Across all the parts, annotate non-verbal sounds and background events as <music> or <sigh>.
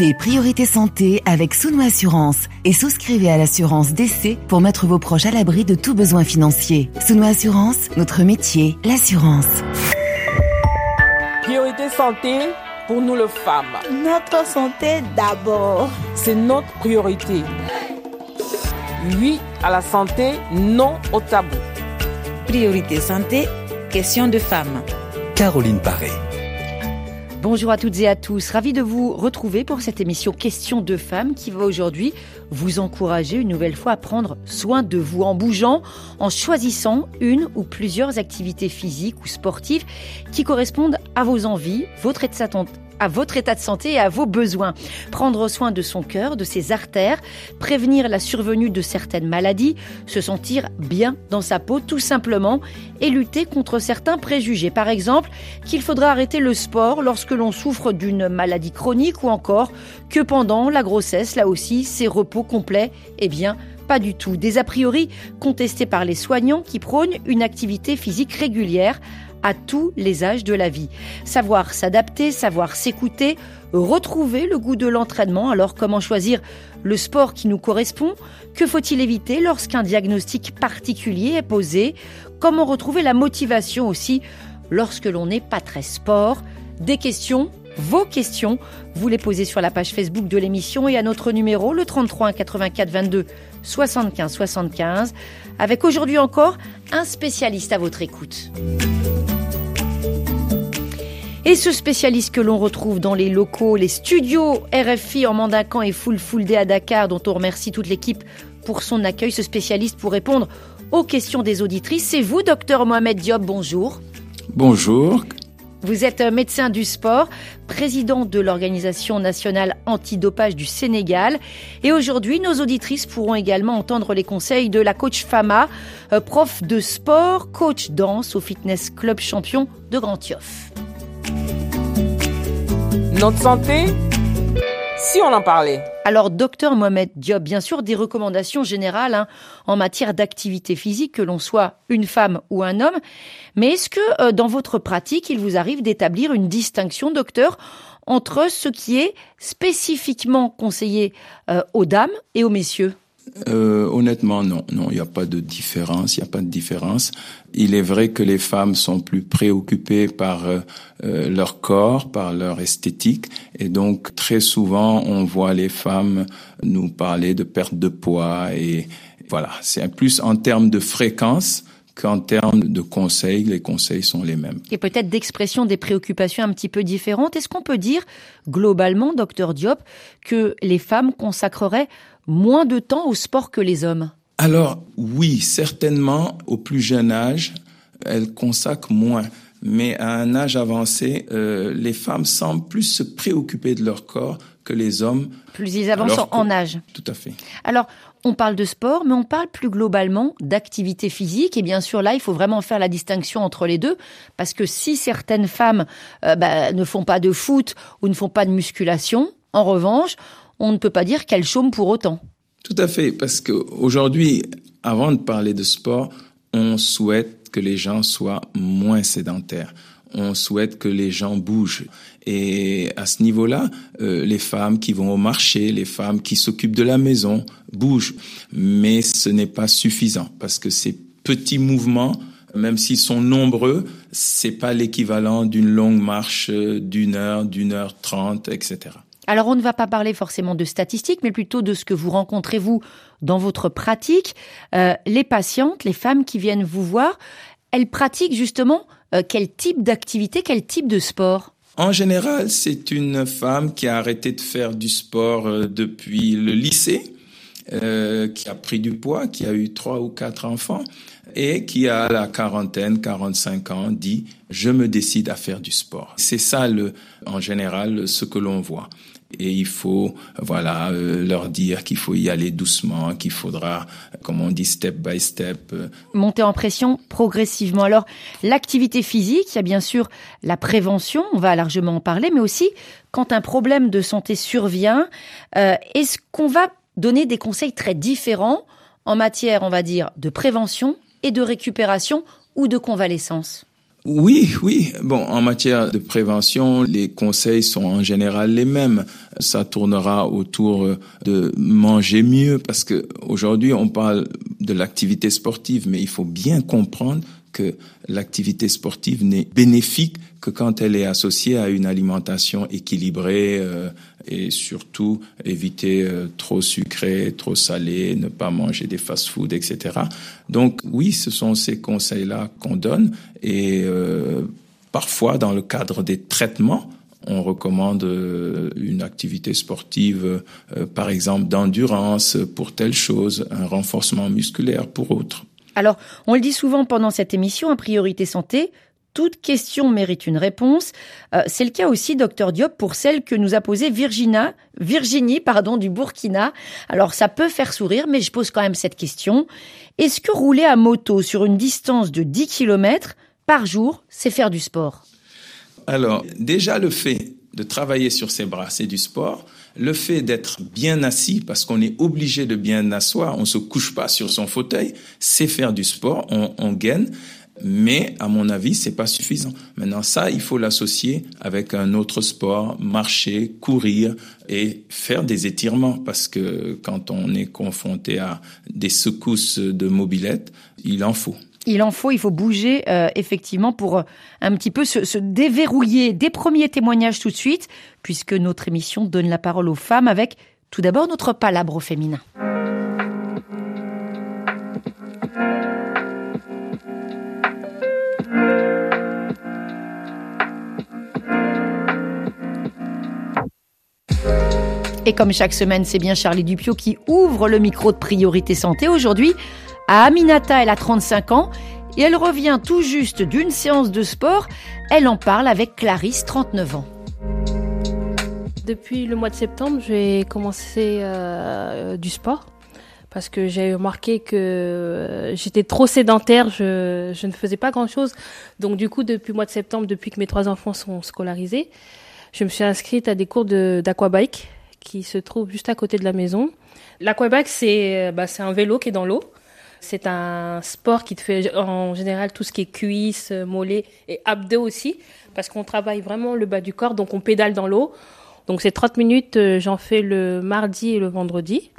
Suivez Priorité Santé avec Souno Assurance et souscrivez à l'assurance d'essai pour mettre vos proches à l'abri de tout besoin financier. Souno Assurance, notre métier, l'assurance. Priorité Santé pour nous les femmes. Notre santé d'abord. C'est notre priorité. Oui à la santé, non au tabou. Priorité santé, question de femmes. Caroline Paré. Bonjour à toutes et à tous, ravi de vous retrouver pour cette émission Question de femmes qui va aujourd'hui vous encourager une nouvelle fois à prendre soin de vous en bougeant, en choisissant une ou plusieurs activités physiques ou sportives qui correspondent à vos envies, votre état à votre état de santé et à vos besoins. Prendre soin de son cœur, de ses artères, prévenir la survenue de certaines maladies, se sentir bien dans sa peau tout simplement et lutter contre certains préjugés. Par exemple, qu'il faudra arrêter le sport lorsque l'on souffre d'une maladie chronique ou encore que pendant la grossesse, là aussi, c'est repos complet. Eh bien, pas du tout. Des a priori contestés par les soignants qui prônent une activité physique régulière à tous les âges de la vie. Savoir s'adapter, savoir s'écouter, retrouver le goût de l'entraînement. Alors comment choisir le sport qui nous correspond? Que faut-il éviter lorsqu'un diagnostic particulier est posé? Comment retrouver la motivation aussi lorsque l'on n'est pas très sport? Des questions vos questions, vous les posez sur la page Facebook de l'émission et à notre numéro, le 33 84 22 75 75, avec aujourd'hui encore un spécialiste à votre écoute. Et ce spécialiste que l'on retrouve dans les locaux, les studios RFI en Mandacan et Full Full Day à Dakar, dont on remercie toute l'équipe pour son accueil, ce spécialiste pour répondre aux questions des auditrices, c'est vous, docteur Mohamed Diop, bonjour. Bonjour. Vous êtes médecin du sport, président de l'Organisation nationale antidopage du Sénégal. Et aujourd'hui, nos auditrices pourront également entendre les conseils de la coach Fama, euh, prof de sport, coach danse au Fitness Club champion de Grand. Notre santé, si on en parlait. Alors, docteur Mohamed Diop, bien sûr, des recommandations générales hein, en matière d'activité physique, que l'on soit une femme ou un homme. Mais est-ce que euh, dans votre pratique, il vous arrive d'établir une distinction, docteur, entre ce qui est spécifiquement conseillé euh, aux dames et aux messieurs? Euh, honnêtement, non, non, il n'y a pas de différence, il n'y a pas de différence. Il est vrai que les femmes sont plus préoccupées par euh, euh, leur corps, par leur esthétique, et donc très souvent on voit les femmes nous parler de perte de poids et voilà, c'est plus en termes de fréquence qu'en termes de conseils, les conseils sont les mêmes. Et peut-être d'expression des préoccupations un petit peu différentes. Est-ce qu'on peut dire globalement, docteur Diop, que les femmes consacreraient moins de temps au sport que les hommes? Alors oui, certainement au plus jeune âge, elles consacrent moins. Mais à un âge avancé, euh, les femmes semblent plus se préoccuper de leur corps que les hommes. Plus ils avancent en âge. Tout à fait. Alors, on parle de sport, mais on parle plus globalement d'activité physique. Et bien sûr, là, il faut vraiment faire la distinction entre les deux, parce que si certaines femmes euh, bah, ne font pas de foot ou ne font pas de musculation, en revanche, on ne peut pas dire qu'elle chôme pour autant. Tout à fait, parce qu'aujourd'hui, avant de parler de sport, on souhaite que les gens soient moins sédentaires. On souhaite que les gens bougent. Et à ce niveau-là, euh, les femmes qui vont au marché, les femmes qui s'occupent de la maison bougent. Mais ce n'est pas suffisant parce que ces petits mouvements, même s'ils sont nombreux, c'est pas l'équivalent d'une longue marche d'une heure, d'une heure trente, etc. Alors on ne va pas parler forcément de statistiques, mais plutôt de ce que vous rencontrez vous dans votre pratique. Euh, les patientes, les femmes qui viennent vous voir, elles pratiquent justement euh, quel type d'activité, quel type de sport? En général, c'est une femme qui a arrêté de faire du sport euh, depuis le lycée, qui a pris du poids, qui a eu trois ou quatre enfants et qui a la quarantaine, 45 ans, dit je me décide à faire du sport. C'est ça le, en général, ce que l'on voit et il faut voilà euh, leur dire qu'il faut y aller doucement, qu'il faudra, comme on dit, step by step. Euh. Monter en pression progressivement. Alors l'activité physique, il y a bien sûr la prévention, on va largement en parler, mais aussi quand un problème de santé survient, euh, est-ce qu'on va donner des conseils très différents en matière, on va dire, de prévention et de récupération ou de convalescence? Oui, oui. Bon, en matière de prévention, les conseils sont en général les mêmes. Ça tournera autour de manger mieux parce que aujourd'hui on parle de l'activité sportive, mais il faut bien comprendre que l'activité sportive n'est bénéfique que quand elle est associée à une alimentation équilibrée euh, et surtout éviter euh, trop sucré, trop salé, ne pas manger des fast-foods, etc. Donc oui, ce sont ces conseils-là qu'on donne et euh, parfois dans le cadre des traitements, on recommande une activité sportive, par exemple d'endurance pour telle chose, un renforcement musculaire pour autre. Alors, on le dit souvent pendant cette émission, en priorité santé, toute question mérite une réponse. Euh, c'est le cas aussi, docteur Diop, pour celle que nous a posée Virginia, Virginie pardon, du Burkina. Alors, ça peut faire sourire, mais je pose quand même cette question. Est-ce que rouler à moto sur une distance de 10 km par jour, c'est faire du sport? Alors, déjà le fait de travailler sur ses bras, c'est du sport le fait d'être bien assis, parce qu'on est obligé de bien asseoir, on se couche pas sur son fauteuil, c'est faire du sport, on, on. Mais à mon avis, c'est pas suffisant. Maintenant, ça, il faut l'associer avec un autre sport, marcher, courir et faire des étirements, parce que quand on est confronté à des secousses de mobilette, il en faut. Il en faut, il faut bouger euh, effectivement pour euh, un petit peu se, se, déverrouiller. Des premiers témoignages tout de suite, puisque notre émission donne la parole aux femmes avec tout d'abord notre palabre féminin. Et comme chaque semaine, c'est bien Charlie Dupio qui ouvre le micro de Priorité Santé. Aujourd'hui, à Aminata, elle a 35 ans et elle revient tout juste d'une séance de sport. Elle en parle avec Clarisse, 39 ans. Depuis le mois de septembre, j'ai commencé euh, du sport parce que j'ai remarqué que euh, j'étais trop sédentaire, je, je, ne faisais pas grand-chose. Donc du coup, depuis le mois de septembre, depuis que mes trois enfants sont scolarisés, je me suis inscrite à des cours d'aquabike qui se trouvent juste à côté de la maison. L'aquabike, c'est bah, un vélo qui est dans l'eau. C'est un sport qui te fait en général tout ce qui est cuisses, mollets et abdos aussi, parce qu'on travaille vraiment le bas du corps, donc on pédale dans l'eau. Donc c'est 30 minutes, euh, j'en fais le mardi et le vendredi.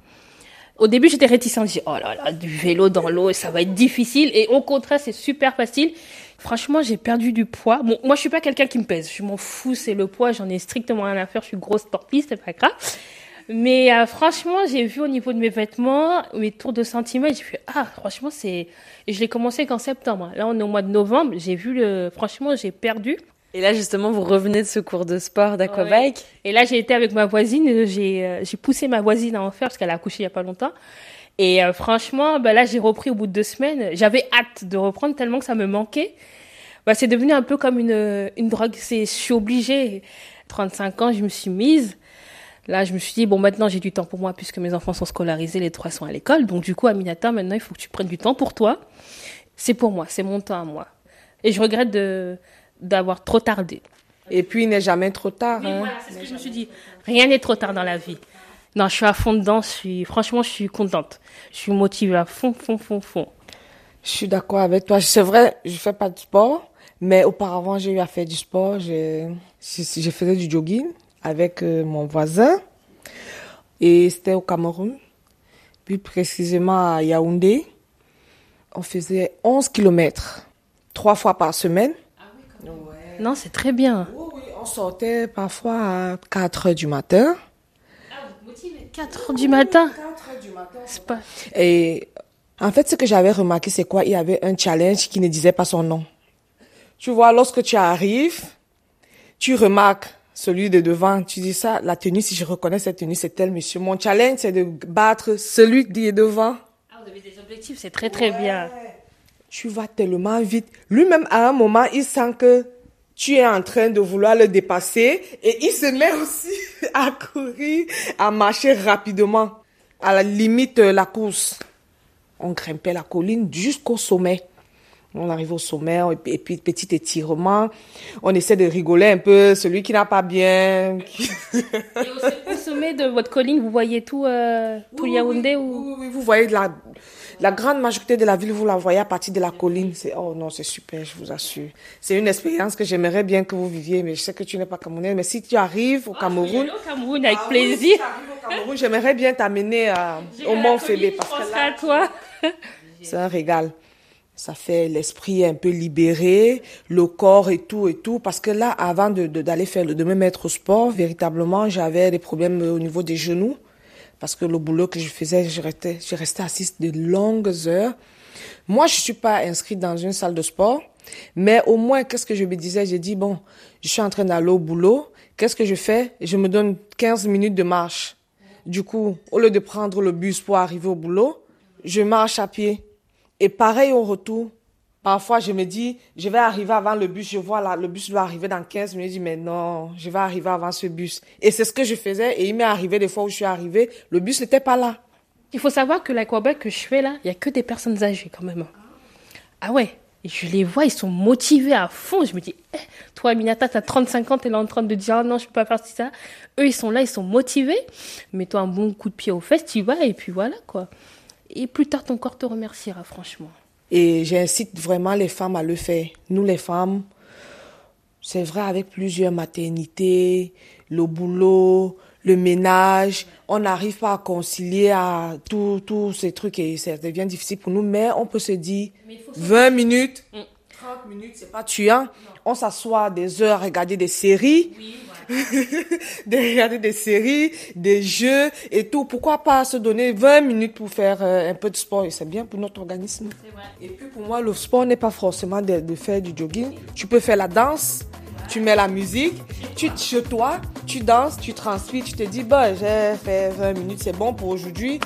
Au début, j'étais réticente. Je dis, oh là là, du vélo dans l'eau, ça va être difficile. Et au contraire, c'est super facile. Franchement, j'ai perdu du poids. Bon, moi, je suis pas quelqu'un qui me pèse. Je m'en fous, c'est le poids. J'en ai strictement rien à faire. Je suis grosse sportive, c'est pas grave. Mais euh, franchement, j'ai vu au niveau de mes vêtements, mes tours de centimètres, j'ai fait ah franchement c'est je l'ai commencé qu'en septembre. Là on est au mois de novembre, j'ai vu le franchement, j'ai perdu. Et là justement, vous revenez de ce cours de sport d'aquabike. Et là, j'ai été avec ma voisine, j'ai euh, j'ai poussé ma voisine à en faire parce qu'elle a accouché il y a pas longtemps. Et euh, franchement, bah là, j'ai repris au bout de deux semaines. J'avais hâte de reprendre tellement que ça me manquait. Bah, c'est devenu un peu comme une, une drogue. Je suis obligée. 35 ans, je me suis mise. Là, je me suis dit, bon, maintenant, j'ai du temps pour moi puisque mes enfants sont scolarisés, les trois sont à l'école. Donc, du coup, Aminata, maintenant, il faut que tu prennes du temps pour toi. C'est pour moi, c'est mon temps à moi. Et je regrette de, d'avoir trop tardé. Et puis, il n'est jamais trop tard. hein. voilà, c'est ce que je me suis dit. Rien n'est trop tard dans la vie. Non, je suis à fond dedans. Je suis, franchement, je suis contente. Je suis motivée à fond, fond, fond, fond. Je suis d'accord avec toi. C'est vrai, je fais pas de sport, mais auparavant, j'ai eu à faire du sport. Je, je, je faisais du jogging avec euh, mon voisin et c'était au Cameroun, plus précisément à Yaoundé. On faisait 11 kilomètres, trois fois par semaine. Non, c'est très bien. Oui, oui, on sortait parfois à 4 heures du matin. Ah, vous motivez 4 heures du matin 4 heures du matin. C'est pas... Et en fait, ce que j'avais remarqué, c'est quoi? Il y avait un challenge qui ne disait pas son nom. Tu vois, lorsque tu arrives, tu remarques celui de devant, tu dis ça, la tenue, si je reconnais cette tenue, c'est tel monsieur. Mon challenge, c'est de battre celui qui est devant. Ah, vous avez des objectifs, c'est très très ouais. bien. Tu vas tellement vite. Lui-même, à un moment, il sent que tu es en train de vouloir le dépasser et il se met aussi <laughs> à courir, à marcher rapidement, à la limite de la course. On grimpait la colline jusqu'au sommet. On arrive au sommet et puis petit étirement. On essaie de rigoler un peu. Celui qui n'a pas bien. et au, sommet de votre colline, vous voyez tout, euh, tout oui, Yaoundé oui, ou oui, oui, vous voyez de la. La grande majorité de la ville, vous la voyez à partir de la colline. C'est, oh non, c'est super, je vous assure. C'est une expérience que j'aimerais bien que vous viviez, mais je sais que tu n'es pas camerounaise. Mais si tu arrives au Cameroun. au Cameroun avec plaisir. au Cameroun, j'aimerais bien t'amener au Mont Fébé. Parce que là, à toi. <laughs> c'est un régal ça fait l'esprit un peu libéré, le corps et tout et tout. Parce que là, avant de, d'aller faire, de me mettre au sport, véritablement, j'avais des problèmes au niveau des genoux. Parce que le boulot que je faisais, je restais, je restais assise de longues heures. Moi, je suis pas inscrite dans une salle de sport. Mais au moins, qu'est-ce que je me disais? J'ai dit, bon, je suis en train d'aller au boulot. Qu'est-ce que je fais? Je me donne 15 minutes de marche. Du coup, au lieu de prendre le bus pour arriver au boulot, je marche à pied. Et pareil au retour. Parfois, je me dis, je vais arriver avant le bus. Je vois là, le bus doit arriver dans 15 minutes. Je dis, mais non, je vais arriver avant ce bus. Et c'est ce que je faisais. Et il m'est arrivé des fois où je suis arrivée, le bus n'était pas là. Il faut savoir que l'aquabac que je fais là, il y a que des personnes âgées quand même. Ah ouais. je les vois, ils sont motivés à fond. Je me dis, eh, toi, Minata, t'as 35 ans, t'es là en train de dire, ah non, je peux pas faire ça. Eux, ils sont là, ils sont motivés. Mets-toi un bon coup de pied aux fesses, tu vas, et puis voilà, quoi. Et plus tard, ton corps te remerciera, franchement. Et j'incite vraiment les femmes à le faire. Nous, les femmes, c'est vrai, avec plusieurs maternités, le boulot, le ménage, on n'arrive pas à concilier à tous ces trucs et ça devient difficile pour nous, mais on peut se dire 20 minutes, 30 mm. minutes, c'est pas tuant. On s'assoit des heures à regarder des séries. Oui, <laughs> de regarder des séries, des jeux et tout. Pourquoi pas se donner 20 minutes pour faire euh, un peu de sport? Et c'est bien pour notre organisme. Et puis pour moi, le sport n'est pas forcément de, faire du jogging. Tu peux faire la danse, tu mets la musique, tu chez toi, tu danses, tu transpires, tu te dis, bah, j'ai fait 20 minutes, c'est bon pour aujourd'hui.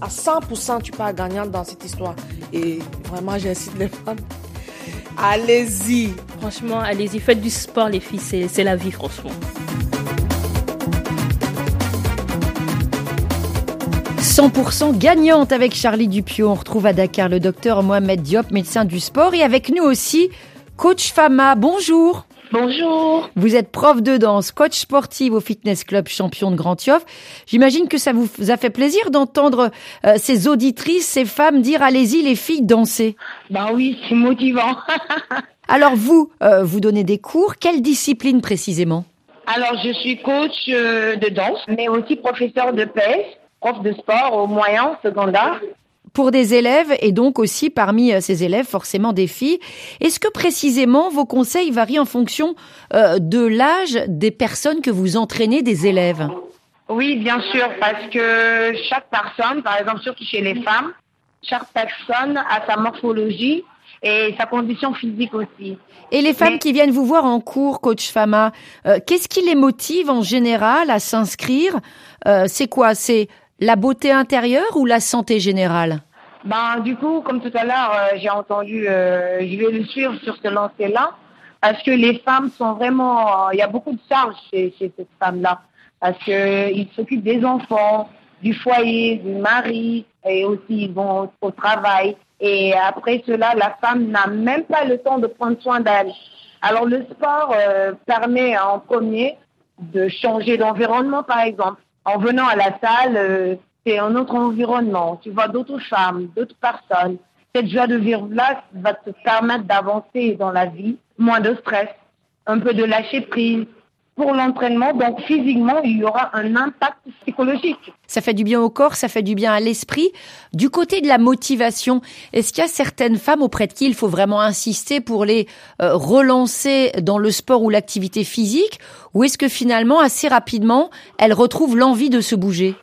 À 100%, tu pars gagnant dans cette histoire. Et vraiment, j'incite les femmes Allez-y. Franchement, allez-y. Faites du sport, les filles. C'est la vie, franchement. 100% gagnante avec Charlie Dupio. On retrouve à Dakar le docteur Mohamed Diop, médecin du sport, et avec nous aussi, coach Fama. Bonjour. Bonjour. Vous êtes prof de danse, coach sportive au Fitness Club champion de Grand Yoff. J'imagine que ça vous a fait plaisir d'entendre euh, ces auditrices, ces femmes dire allez-y les filles danser. Bah oui, c'est motivant. <laughs> Alors vous, euh, vous donnez des cours, quelle discipline précisément? Alors je suis coach euh, de danse, mais aussi professeur de PS, prof de sport au moyen secondaire pour des élèves et donc aussi parmi euh, ces élèves forcément des filles. Est-ce que précisément vos conseils varient en fonction euh, de l'âge des personnes que vous entraînez, des élèves? Oui, bien sûr, parce que chaque personne, par exemple surtout chez les femmes, chaque personne a sa morphologie et sa condition physique aussi. Et les femmes qui viennent vous voir en cours, coach Fama, euh, qu'est-ce qui les motive en général à s'inscrire? C'est quoi? C'est la beauté intérieure ou la santé générale? Ben, du coup, comme tout à l'heure, euh, j'ai entendu, euh, je vais le suivre sur ce lancer-là, parce que les femmes sont vraiment, euh, il y a beaucoup de charges chez, chez cette femme-là, parce qu'ils s'occupent des enfants, du foyer, du mari, et aussi ils vont au, travail. Et après cela, la femme n'a même pas le temps de prendre soin d'elle. Alors le sport permet en premier de changer d'environnement, par exemple. En venant à la salle, c'est un autre environnement, tu vois d'autres femmes, d'autres personnes. Cette joie de vivre-là va te permettre d'avancer dans la vie, moins de stress, un peu de lâcher prise. Pour l'entraînement, donc physiquement, il y aura un impact psychologique. Ça fait du bien au corps, ça fait du bien à l'esprit. Du côté de la motivation, est-ce qu'il y a certaines femmes auprès de qui il faut vraiment insister pour les euh, relancer dans le sport ou l'activité physique? Ou est-ce que finalement, assez rapidement, elles retrouvent l'envie de se bouger?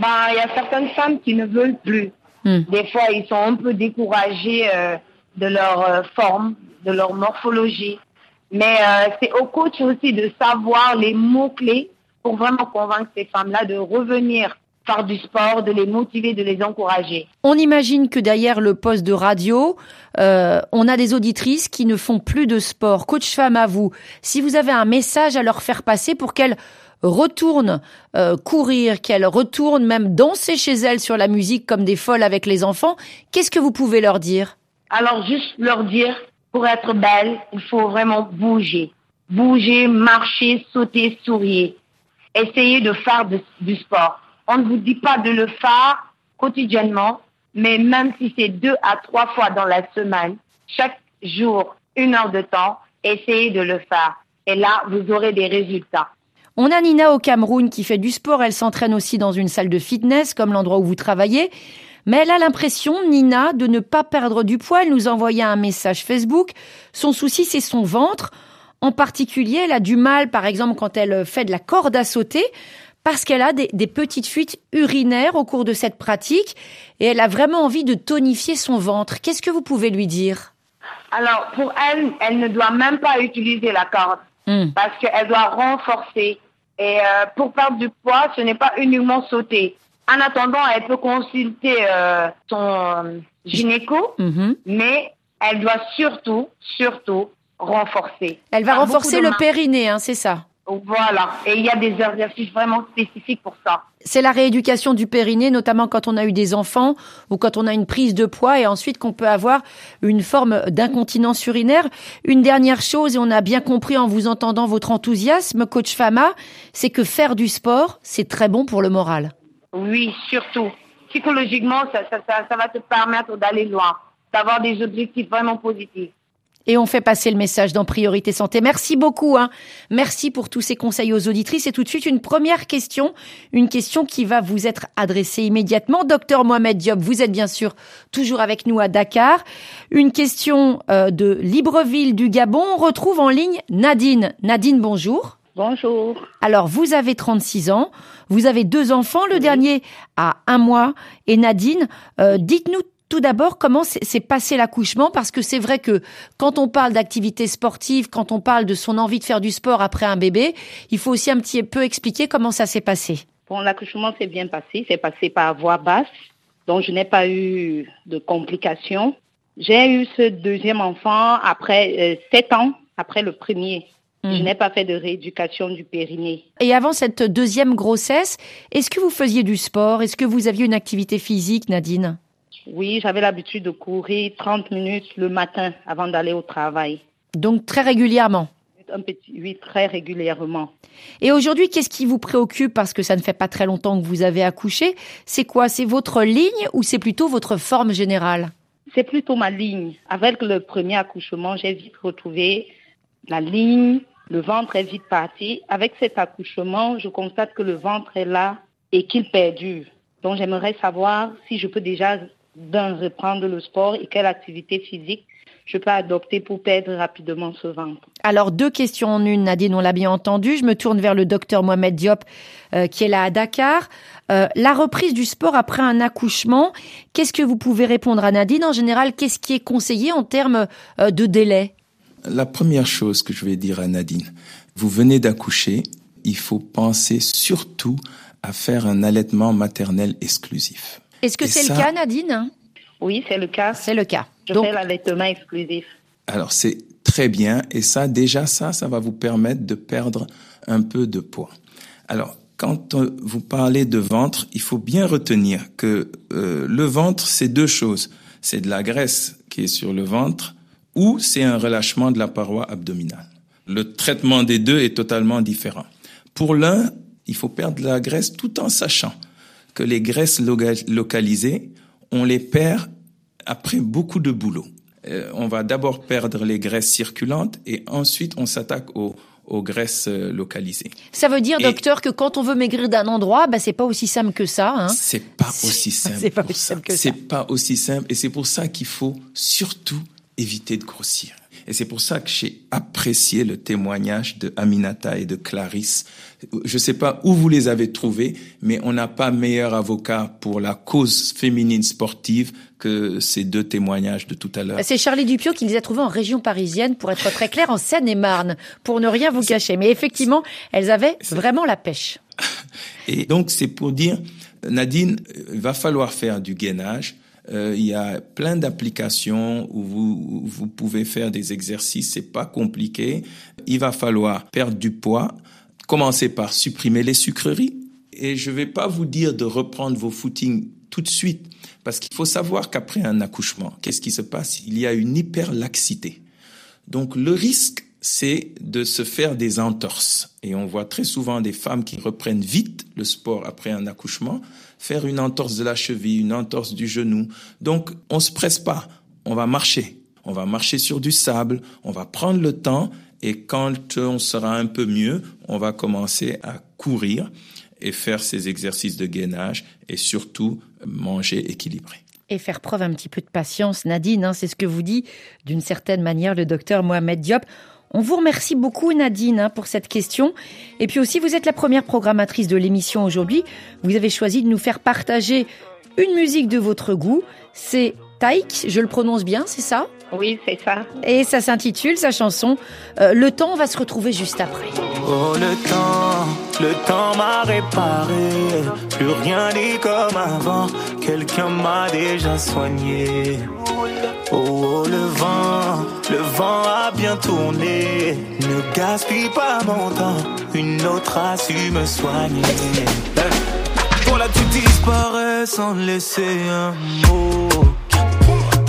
Ben, il y a certaines femmes qui ne veulent plus. Hmm. Des fois, ils sont un peu découragés euh, de leur euh, forme, de leur morphologie. Mais euh, c'est au coach aussi de savoir les mots-clés pour vraiment convaincre ces femmes-là de revenir faire du sport, de les motiver, de les encourager. On imagine que derrière le poste de radio, on a des auditrices qui ne font plus de sport. Coach femme à vous, si vous avez un message à leur faire passer pour qu'elles retournent euh, courir, qu'elles retournent même danser chez elles sur la musique comme des folles avec les enfants, qu'est-ce que vous pouvez leur dire? Alors juste leur dire, pour être belle, il faut vraiment bouger. Bouger, marcher, sauter, sourire. Essayez de faire du sport. On ne vous dit pas de le faire quotidiennement, mais même si c'est deux à trois fois dans la semaine, chaque jour, une heure de temps, essayez de le faire. Et là, vous aurez des résultats. On a Nina au Cameroun qui fait du sport, elle s'entraîne aussi dans une salle de fitness comme l'endroit où vous travaillez. Mais elle a l'impression, Nina, de ne pas perdre du poids. Elle nous envoyait un message Facebook. Son souci, c'est son ventre. En particulier, elle a du mal, par exemple, quand elle fait de la corde à sauter, parce qu'elle a des, des, petites fuites urinaires au cours de cette pratique et elle a vraiment envie de tonifier son ventre. Qu'est-ce que vous pouvez lui dire? Alors, pour elle, elle ne doit même pas utiliser la corde Hmm. parce qu'elle doit renforcer. Et euh, pour perdre du poids, ce n'est pas uniquement sauter. En attendant, elle peut consulter euh, son euh, gynéco, Mhm. mais elle doit surtout, surtout renforcer. Elle va renforcer le mains. périnée, hein, c'est ça. Voilà. Et il y a des exercices vraiment spécifiques pour ça. C'est la rééducation du périnée, notamment quand on a eu des enfants ou quand on a une prise de poids et ensuite qu'on peut avoir une forme d'incontinence urinaire. Une dernière chose, et on a bien compris en vous entendant votre enthousiasme, coach Fama, c'est que faire du sport, c'est très bon pour le moral. Oui, surtout. Psychologiquement, ça, ça, ça, ça va te permettre d'aller loin, d'avoir des objectifs vraiment positifs. Et on fait passer le message dans Priorité Santé. Merci beaucoup. Hein. Merci pour tous ces conseils aux auditrices. Et tout de suite, une première question, une question qui va vous être adressée immédiatement. Docteur Mohamed Diop, vous êtes bien sûr toujours avec nous à Dakar. Une question euh, de Libreville du Gabon. On retrouve en ligne Nadine. Nadine, bonjour. Bonjour. Alors, vous avez 36 ans, vous avez deux enfants, le dernier a un mois. Et Nadine, euh, dites-nous tout d'abord comment s'est passé l'accouchement, parce que c'est vrai que quand on parle d'activité sportive, quand on parle de son envie de faire du sport après un bébé, il faut aussi un petit peu expliquer comment ça s'est passé. Bon, l'accouchement s'est bien passé. C'est passé par voie basse. Donc, je n'ai pas eu de complications. J'ai eu ce deuxième enfant après euh, sept ans, après le premier. Mhm. Je n'ai pas fait de rééducation du périnée. Et avant cette deuxième grossesse, est-ce que vous faisiez du sport? Est-ce que vous aviez une activité physique, Nadine? Oui, j'avais l'habitude de courir 30 minutes le matin avant d'aller au travail. Donc très régulièrement? Un petit, oui, très régulièrement. Et aujourd'hui, qu'est-ce qui vous préoccupe? Parce que ça ne fait pas très longtemps que vous avez accouché. C'est quoi? C'est votre ligne ou c'est plutôt votre forme générale? C'est plutôt ma ligne. Avec le premier accouchement, j'ai vite retrouvé la ligne, le ventre est vite parti. Avec cet accouchement, je constate que le ventre est là et qu'il perdure. Donc j'aimerais savoir si je peux déjà d'un reprendre le sport et quelle activité physique je peux adopter pour perdre rapidement ce ventre. Alors deux questions en une, Nadine, on l'a bien entendu. Je me tourne vers le docteur Mohamed Diop euh, qui est là à Dakar. Euh, la reprise du sport après un accouchement, qu'est-ce que vous pouvez répondre à Nadine En général, qu'est-ce qui est conseillé en termes euh, de délai? La première chose que je vais dire à Nadine, vous venez d'accoucher, il faut penser surtout à faire un allaitement maternel exclusif. Est-ce que c'est ça- le cas, Nadine Oui, c'est le cas. C'est le cas. Je Donc, fais l'allaitement exclusif. Alors c'est très bien et ça déjà ça ça va vous permettre de perdre un peu de poids. Alors quand euh, vous parlez de ventre, il faut bien retenir que euh, le ventre c'est deux choses. C'est de la graisse qui est sur le ventre ou c'est un relâchement de la paroi abdominale. Le traitement des deux est totalement différent. Pour l'un, il faut perdre de la graisse tout en sachant que les graisses localisées, on les perd après beaucoup de boulot. Euh, on va d'abord perdre les graisses circulantes et ensuite on s'attaque aux, aux graisses euh, localisées. ça veut dire, Et- docteur, que quand on veut maigrir d'un endroit, bah, c'est pas aussi simple que ça. Hein C'est pas aussi <laughs> simple. c'est pas aussi simple que ça. C'est pas aussi simple et c'est pour ça qu'il faut surtout éviter de grossir. Et c'est pour ça que j'ai apprécié le témoignage de Aminata et de Clarisse. Je sais pas où vous les avez trouvés, mais on n'a pas meilleur avocat pour la cause féminine sportive que ces deux témoignages de tout à l'heure. C'est Charlie Dupio qui les a trouvées en région parisienne, pour être très clair, en Seine-et-Marne, pour ne rien vous cacher. Mais effectivement, elles avaient vraiment la pêche. Et donc, c'est pour dire, Nadine, il va falloir faire du gainage. Euh, il y a plein d'applications où vous, vous pouvez faire des exercices, c'est pas compliqué. Il va falloir perdre du poids, commencer par supprimer les sucreries. Et je vais pas vous dire de reprendre vos footings tout de suite, parce qu'il faut savoir qu'après un accouchement, qu'est-ce qui se passe? Il y a une hyperlaxité. Donc le risque c'est de se faire des entorses. Et on voit très souvent des femmes qui reprennent vite le sport après un accouchement, faire une entorse de la cheville, une entorse du genou. Donc, on se presse pas. On va marcher. On va marcher sur du sable. On va prendre le temps. Et quand on sera un peu mieux, on va commencer à courir et faire ces exercices de gainage et surtout manger équilibré et faire preuve un petit peu de patience. Nadine, hein, c'est ce que vous dit d'une certaine manière le docteur Mohamed Diop. On vous remercie beaucoup Nadine hein, pour cette question. Et puis aussi, vous êtes la première programmatrice de l'émission aujourd'hui. Vous avez choisi de nous faire partager une musique de votre goût. C'est Taïk, je le prononce bien, c'est ça? Oui, c'est ça. Et ça s'intitule, sa chanson, euh, Le temps, on va se retrouver juste après. Oh le temps, le temps m'a réparé, plus rien n'est comme avant, quelqu'un m'a déjà soigné. Oh, oh, le vent, le vent a bien tourné, ne gaspille pas mon temps, une autre a su me soigner. Voilà, tu disparais sans laisser un mot.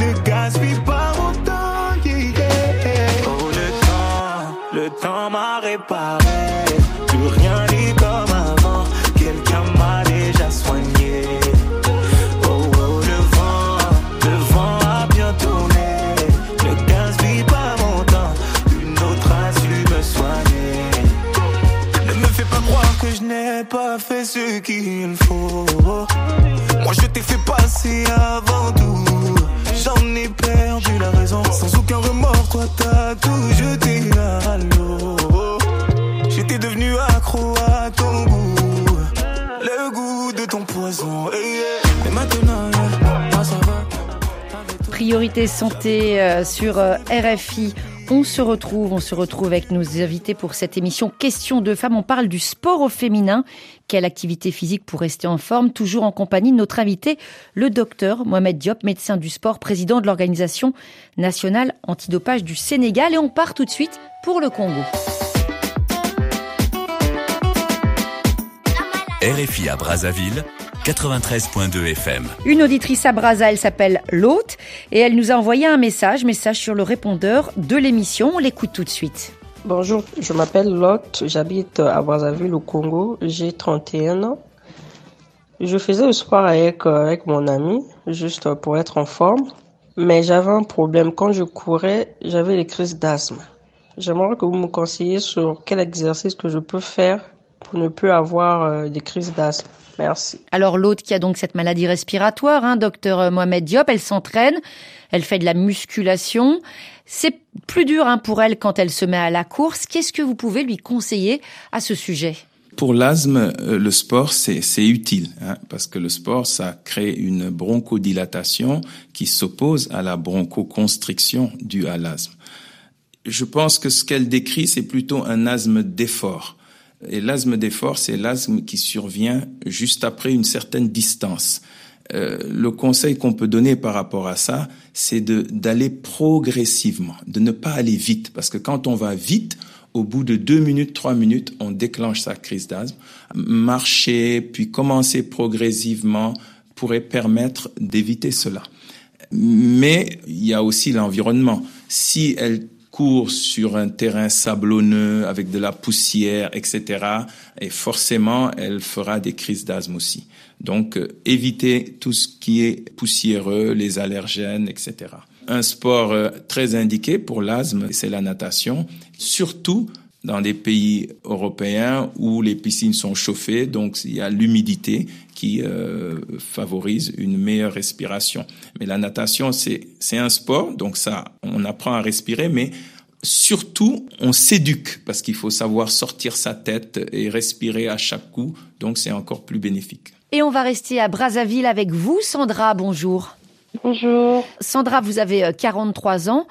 ne gaspille pas mon temps. Oh, le temps, le temps m'a réparé. Plus rien n'est comme avant. Quelqu'un m'a déjà soigné. Oh, oh, le vent, le vent a bien tourné. Ne gaspille pas mon temps. Une autre a su me soigner. Ne me fais pas croire que je n'ai pas fait ce qu'il faut. Moi, je t'ai fait passer avant tout. À. J'étais devenu accro à ton goût. Le goût de ton poison. Et, maintenant, ça va. Priorité santé euh, sur euh, RFI. On se retrouve, on se retrouve avec nos invités pour cette émission Question de femmes. On parle du sport au féminin. Quelle activité physique pour rester en forme? Toujours en compagnie de notre invité, le docteur Mohamed Diop, médecin du sport, président de l'organisation nationale antidopage du Sénégal. Et on part tout de suite pour le Congo. RFI à Brazzaville, 93.2 FM. Une auditrice à Brazza, elle s'appelle L'Hôte et elle nous a envoyé un message, message sur le répondeur de l'émission. On l'écoute tout de suite. Bonjour, je m'appelle Lot, j'habite à Brazzaville au Congo, j'ai 31 ans. Je faisais le sport avec, euh, avec mon ami, juste pour être en forme, mais j'avais un problème. Quand je courais, j'avais des crises d'asthme. J'aimerais que vous me conseilliez sur quel exercice que je peux faire pour ne plus avoir euh, des crises d'asthme. Merci. Alors l'autre qui a donc cette maladie respiratoire, hein, docteur Mohamed Diop, elle s'entraîne, elle fait de la musculation. C'est plus dur hein, pour elle quand elle se met à la course. Qu'est-ce que vous pouvez lui conseiller à ce sujet? Pour l'asthme, euh, le sport, c'est utile, hein, parce que le sport, ça crée une bronchodilatation qui s'oppose à la bronchoconstriction due à l'asthme. Je pense que ce qu'elle décrit, c'est plutôt un asthme d'effort. Et l'asthme d'effort, c'est l'asthme qui survient juste après une certaine distance. Euh, le conseil qu'on peut donner par rapport à ça, c'est d'aller progressivement, de ne pas aller vite, parce que quand on va vite, au bout de deux minutes, trois minutes, on déclenche sa crise d'asthme. Marcher, puis commencer progressivement pourrait permettre d'éviter cela. Mais il y a aussi l'environnement. Si elle court sur un terrain sablonneux avec de la poussière, etc., et forcément, elle fera des crises d'asthme aussi. Donc, euh, éviter tout ce qui est poussiéreux, les allergènes, etc. Un sport euh, très indiqué pour l'asthme, c'est la natation, surtout dans des pays européens où les piscines sont chauffées, donc il y a l'humidité qui euh, favorise une meilleure respiration. Mais la natation, c'est c'est un sport, donc ça, on apprend à respirer, mais surtout, on s'éduque parce qu'il faut savoir sortir sa tête et respirer à chaque coup, donc c'est encore plus bénéfique. Et on va rester à Brazzaville avec vous, Sandra. Bonjour. Bonjour. Sandra, vous avez 43 euh, ans.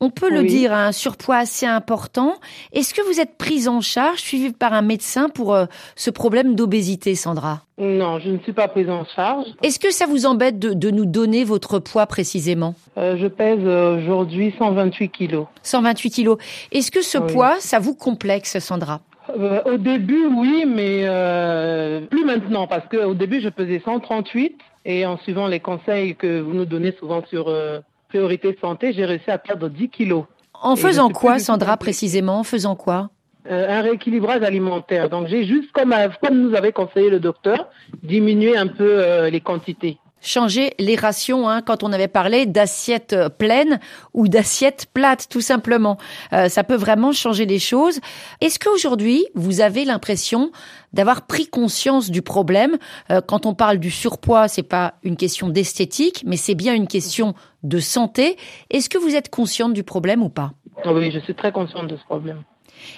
On peut le dire, un surpoids assez important. Est-ce que vous êtes prise en charge, suivie par un médecin pour euh, ce problème d'obésité, Sandra? Non, je ne suis pas prise en charge. Est-ce que ça vous embête de, de nous donner votre poids précisément? Euh, je pèse euh, aujourd'hui 128 kilos. 128 kilos. Est-ce que ce Oui. poids, ça vous complexe, Sandra? Euh, au début, oui, mais euh, plus maintenant, parce qu'au début, je pesais 138 et en suivant les conseils que vous nous donnez souvent sur euh, priorité santé, j'ai réussi à perdre 10 kilos. En Et faisant quoi, Sandra, précisément En faisant quoi? Euh, un rééquilibrage alimentaire. Donc, j'ai juste, comme, euh, comme nous avait conseillé le docteur, diminué un peu euh, les quantités. changer les rations hein, quand on avait parlé d'assiettes pleines ou d'assiettes plates, tout simplement. Euh, ça peut vraiment changer les choses. Est-ce qu'aujourd'hui, vous avez l'impression d'avoir pris conscience du problème? Quand on parle du surpoids, c'est pas une question d'esthétique, mais c'est bien une question de santé. Est-ce que vous êtes consciente du problème ou pas? Ah Oui, je suis très consciente de ce problème.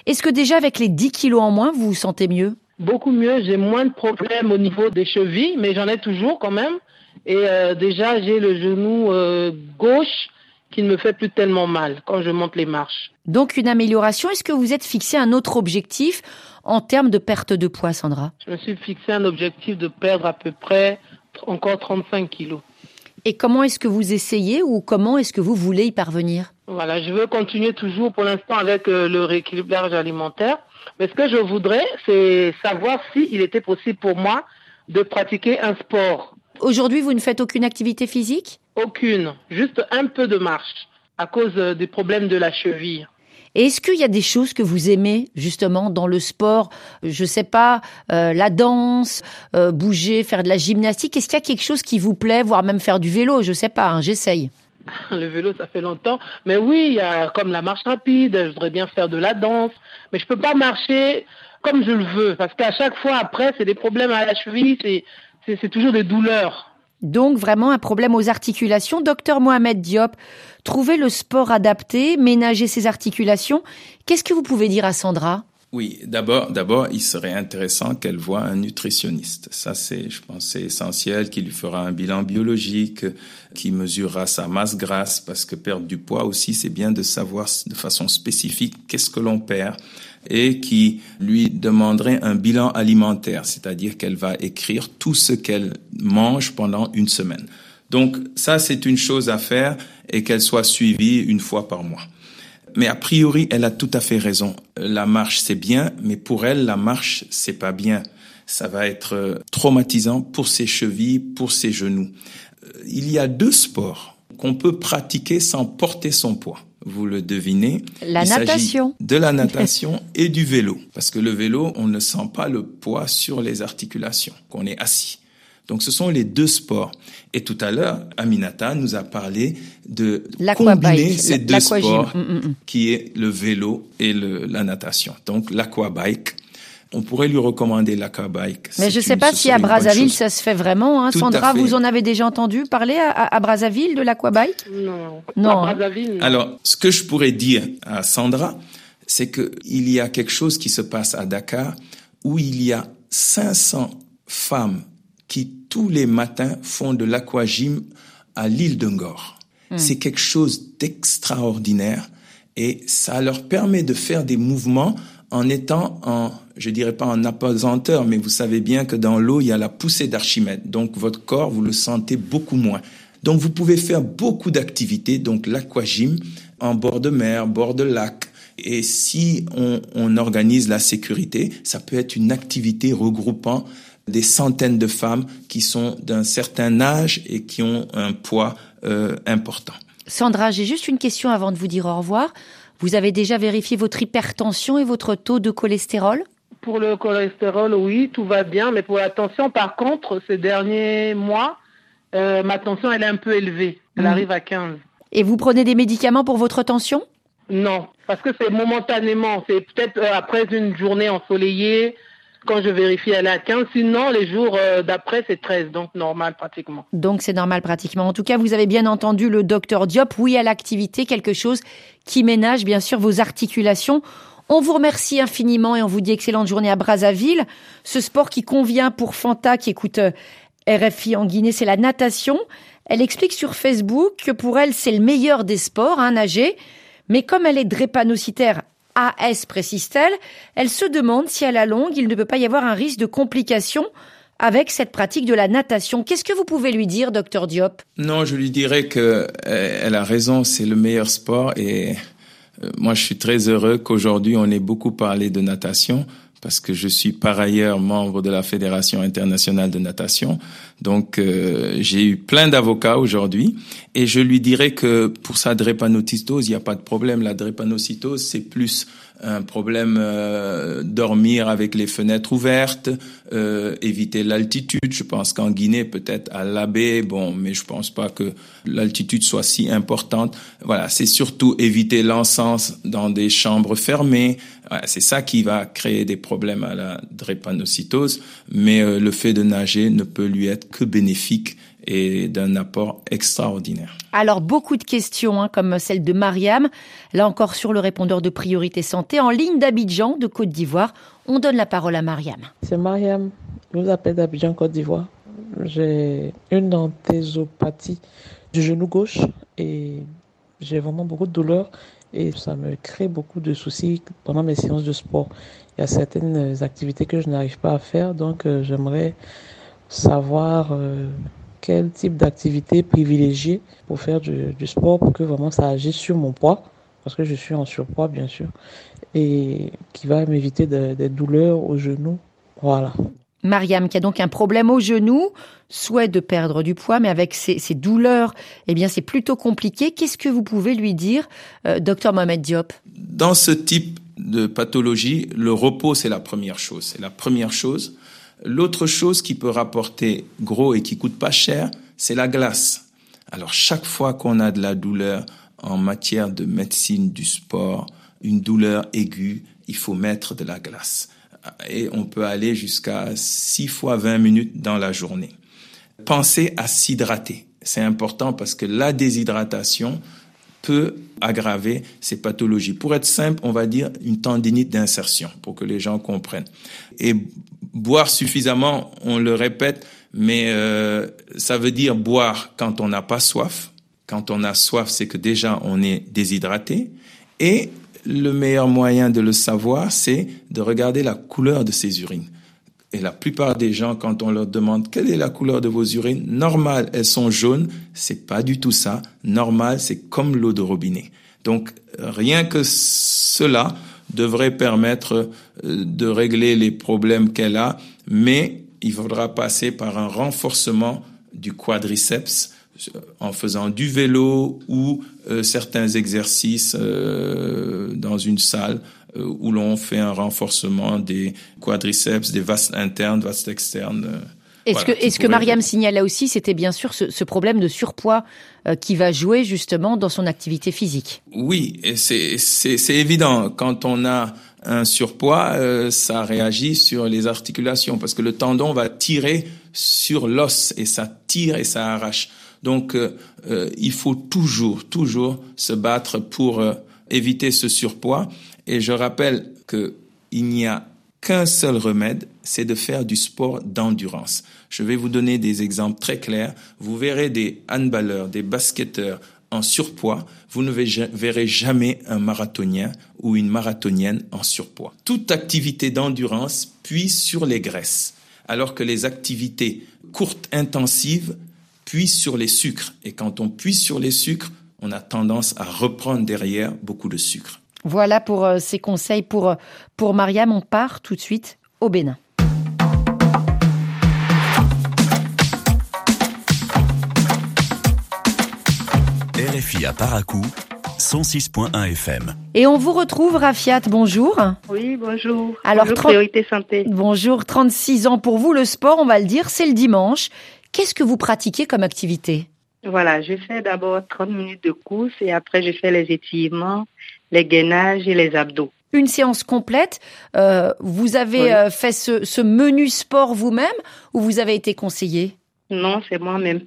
Est-ce que déjà avec les 10 kilos en moins, vous vous sentez mieux? Beaucoup mieux, j'ai moins de problèmes au niveau des chevilles, mais j'en ai toujours quand même. Et euh, déjà, j'ai le genou euh, gauche qui ne me fait plus tellement mal quand je monte les marches. Donc une amélioration. Est-ce que vous êtes fixé un autre objectif en termes de perte de poids, Sandra? Je me suis fixé un objectif de perdre à peu près encore 35 kilos. Et comment est-ce que vous essayez ou comment est-ce que vous voulez y parvenir? Voilà, je veux continuer toujours pour l'instant avec euh, le rééquilibrage alimentaire. Mais ce que je voudrais, c'est savoir s'il était possible pour moi de pratiquer un sport. Aujourd'hui, vous ne faites aucune activité physique? Aucune, juste un peu de marche à cause euh, des problèmes de la cheville. Est-ce qu'il y a des choses que vous aimez justement dans le sport? Je sais pas, euh, la danse, euh, bouger, faire de la gymnastique. Est-ce qu'il y a quelque chose qui vous plaît, voire même faire du vélo? Je sais pas, hein, j'essaye. <laughs> Le vélo, ça fait longtemps. Mais oui, il y a comme la marche rapide, je voudrais bien faire de la danse. Mais je peux pas marcher comme je le veux. Parce qu'à chaque fois, après, c'est des problèmes à la cheville, c'est toujours des douleurs. Donc vraiment un problème aux articulations. Docteur Mohamed Diop, trouver le sport adapté, ménager ses articulations. Qu'est-ce que vous pouvez dire à Sandra? Oui, d'abord, d'abord, il serait intéressant qu'elle voie un nutritionniste. Ça, c'est, je pense, c'est essentiel, qui lui fera un bilan biologique, qui mesurera sa masse grasse, parce que perdre du poids aussi, c'est bien de savoir de façon spécifique qu'est-ce que l'on perd et qui lui demanderait un bilan alimentaire, c'est-à-dire qu'elle va écrire tout ce qu'elle mange pendant une semaine. Donc ça, c'est une chose à faire et qu'elle soit suivie une fois par mois. Mais a priori, elle a tout à fait raison. La marche, c'est bien, mais pour elle, la marche, c'est pas bien. Ça va être euh, traumatisant pour ses chevilles, pour ses genoux. Euh, Il y a deux sports qu'on peut pratiquer sans porter son poids. Vous le devinez. La Il natation. De la natation et du vélo. Parce que le vélo, on ne sent pas le poids sur les articulations, qu'on est assis. Donc ce sont les deux sports. Et tout à l'heure, Aminata nous a parlé de combiner ces deux sports, Mm, mm, mm. qui est le vélo et le, la natation. Donc l'aquabike, on pourrait lui recommander l'aquabike. Mais je sais une- pas si à Brazzaville ça se fait vraiment. Hein. Sandra, fait. vous en avez déjà entendu parler à, Brazzaville de l'aquabike? Non. Non, À hein. Brazzaville, non. Alors, ce que je pourrais dire à Sandra, c'est que il y a quelque chose qui se passe à Dakar où il y a 500 femmes qui tous les matins font de l'aquagym à l'île de Ngor. Hmm. C'est quelque chose d'extraordinaire et ça leur permet de faire des mouvements en étant en, je dirais pas en apesanteur, mais vous savez bien que dans l'eau, il y a la poussée d'Archimède. Donc votre corps, vous le sentez beaucoup moins. Donc vous pouvez faire beaucoup d'activités, donc l'aquagym en bord de mer, bord de lac. Et si on, on organise la sécurité, ça peut être une activité regroupant des centaines de femmes qui sont d'un certain âge et qui ont un poids euh, important. Sandra, j'ai juste une question avant de vous dire au revoir. Vous avez déjà vérifié votre hypertension et votre taux de cholestérol? Pour le cholestérol, oui, tout va bien. Mais pour la tension, par contre, ces derniers mois, euh, ma tension, elle est un peu élevée. Elle Mm. arrive à 15. Et vous prenez des médicaments pour votre tension? Non, parce que c'est momentanément. C'est peut-être euh, après une journée ensoleillée, quand je vérifie, elle est à 15. Sinon, les jours euh, d'après, c'est 13, donc normal pratiquement. Donc c'est normal pratiquement. En tout cas, vous avez bien entendu le docteur Diop. Oui à l'activité, quelque chose qui ménage bien sûr vos articulations. On vous remercie infiniment et on vous dit excellente journée à Brazzaville. Ce sport qui convient pour Fanta qui écoute euh, RFI en Guinée, c'est la natation. Elle explique sur Facebook que pour elle, c'est le meilleur des sports, hein, nager. Mais comme elle est drépanocytaire AS précise-t-elle, elle se demande si à la longue, il ne peut pas y avoir un risque de complication avec cette pratique de la natation. Qu'est-ce que vous pouvez lui dire, docteur Diop? Non, je lui dirais que euh, elle a raison, c'est le meilleur sport et moi je suis très heureux qu'aujourd'hui on ait beaucoup parlé de natation parce que je suis par ailleurs membre de la Fédération internationale de natation. Donc euh, j'ai eu plein d'avocats aujourd'hui et je lui dirais que pour sa drépanocytose, il n'y a pas de problème. La drépanocytose, c'est plus un problème euh, dormir avec les fenêtres ouvertes, euh, éviter l'altitude. Je pense qu'en Guinée, peut-être à l'abbé, bon, mais je pense pas que l'altitude soit si importante. Voilà, c'est surtout éviter l'encens dans des chambres fermées. c'est ça qui va créer des problèmes à la drépanocytose. Mais euh, le fait de nager ne peut lui être que bénéfique et d'un apport extraordinaire. Alors beaucoup de questions, hein, comme celle de Mariam, là encore sur le répondeur de priorité santé, en ligne d'Abidjan, de Côte d'Ivoire. On donne la parole à Mariam. C'est Mariam, je vous appelle d'Abidjan, Côte d'Ivoire. J'ai une anthésopathie du genou gauche et j'ai vraiment beaucoup de douleurs et ça me crée beaucoup de soucis pendant mes séances de sport. Il y a certaines activités que je n'arrive pas à faire, donc euh, j'aimerais savoir euh, quel type d'activité privilégier pour faire du, sport pour que vraiment ça agisse sur mon poids, parce que je suis en surpoids bien sûr, et qui va m'éviter des douleurs au genou. Voilà. Mariam qui a donc un problème au genou, souhaite de perdre du poids, mais avec ces, douleurs, eh bien c'est plutôt compliqué. Qu'est-ce que vous pouvez lui dire, euh, docteur Mohamed Diop? Dans ce type de pathologie, le repos c'est la première chose. C'est la première chose. L'autre chose qui peut rapporter gros et qui coûte pas cher, c'est la glace. Alors chaque fois qu'on a de la douleur en matière de médecine du sport, une douleur aiguë, il faut mettre de la glace. Et on peut aller jusqu'à 6 fois 20 minutes dans la journée. Pensez à s'hydrater. C'est important parce que la déshydratation peut aggraver ces pathologies. Pour être simple, on va dire une tendinite d'insertion, pour que les gens comprennent. Et boire suffisamment, on le répète, mais euh, ça veut dire boire quand on n'a pas soif. Quand on a soif, c'est que déjà on est déshydraté. Et le meilleur moyen de le savoir, c'est de regarder la couleur de ses urines. Et la plupart des gens, quand on leur demande quelle est la couleur de vos urines, normal, elles sont jaunes. C'est pas du tout ça. Normal, c'est comme l'eau de robinet. Donc, rien que cela devrait permettre euh, de régler les problèmes qu'elle a, mais il faudra passer par un renforcement du quadriceps euh, en faisant du vélo ou euh, certains exercices dans une salle où l'on fait un renforcement des quadriceps, des vastes internes, vastes externes. Est-ce que, est-ce que Mariam signale aussi, c'était bien sûr ce, problème de surpoids euh, qui va jouer justement dans son activité physique? Oui, et c'est, c'est, c'est évident. Quand on a un surpoids, euh, ça réagit sur les articulations parce que le tendon va tirer sur l'os et ça tire et ça arrache. Donc, euh, il faut toujours, toujours se battre pour éviter ce surpoids. Et je rappelle que il n'y a qu'un seul remède, c'est de faire du sport d'endurance. Je vais vous donner des exemples très clairs. Vous verrez des handballeurs, des basketteurs en surpoids. Vous ne verrez jamais un marathonien ou une marathonienne en surpoids. Toute activité d'endurance puise sur les graisses, alors que les activités courtes, intensives, puisent sur les sucres. Et quand on puise sur les sucres, on a tendance à reprendre derrière beaucoup de sucre. Voilà pour euh, ces conseils pour, euh, pour Mariam. On part tout de suite au Bénin. RFI à Paracou, 106.1 FM. Et on vous retrouve, Rafiat, bonjour. Oui, bonjour. Alors, bonjour, Priorité Santé. Bonjour, 36 ans pour vous. Le sport, on va le dire, c'est le dimanche. Qu'est-ce que vous pratiquez comme activité? Voilà, je fais d'abord 30 minutes de course et après je fais les étirements, les gainages et les abdos. Une séance complète. Euh, vous avez euh, fait ce, menu sport vous-même ou vous avez été conseillé? Non, c'est moi-même.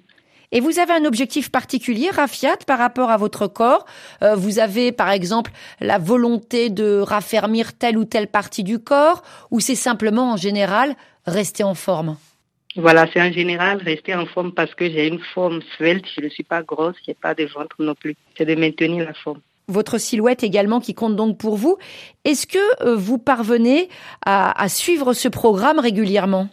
Et vous avez un objectif particulier, Rafiat, par rapport à votre corps? Euh, Vous avez, par exemple, la volonté de raffermir telle ou telle partie du corps ou c'est simplement, en général, rester en forme? Voilà, c'est en général rester en forme parce que j'ai une forme svelte, je ne suis pas grosse, je n'ai pas de ventre non plus. C'est de maintenir la forme. Votre silhouette également qui compte donc pour vous. Est-ce que euh, vous parvenez à, suivre ce programme régulièrement?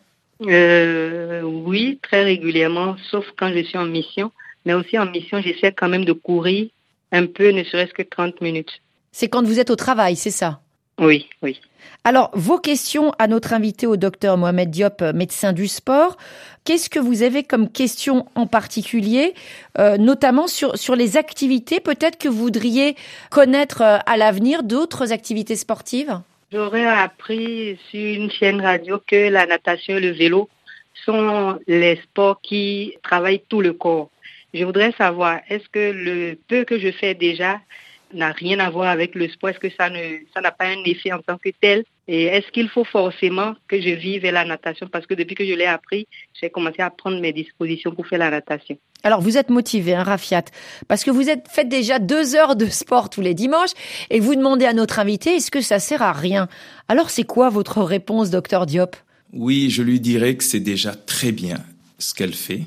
Euh, Oui, très régulièrement, sauf quand je suis en mission. Mais aussi en mission, j'essaie quand même de courir un peu, ne serait-ce que 30 minutes. C'est quand vous êtes au travail, c'est ça? Oui, oui. Alors, vos questions à notre invité au docteur Mohamed Diop, médecin du sport. Qu'est-ce que vous avez comme question en particulier, euh, notamment sur, sur les activités peut-être que vous voudriez connaître euh, à l'avenir, d'autres activités sportives? J'aurais appris sur une chaîne radio que la natation et le vélo sont les sports qui travaillent tout le corps. Je voudrais savoir, est-ce que le peu que je fais déjà n'a rien à voir avec le sport. Est-ce que ça ne ça n'a pas un effet en tant que tel? Et est-ce qu'il faut forcément que je vive la natation? Parce que depuis que je l'ai appris, j'ai commencé à prendre mes dispositions pour faire la natation. Alors vous êtes motivé, hein, Rafiat, parce que vous êtes faites déjà deux heures de sport tous les dimanches et vous demandez à notre invité est-ce que ça sert à rien? Alors c'est quoi votre réponse, docteur Diop? Oui, je lui dirais que c'est déjà très bien ce qu'elle fait,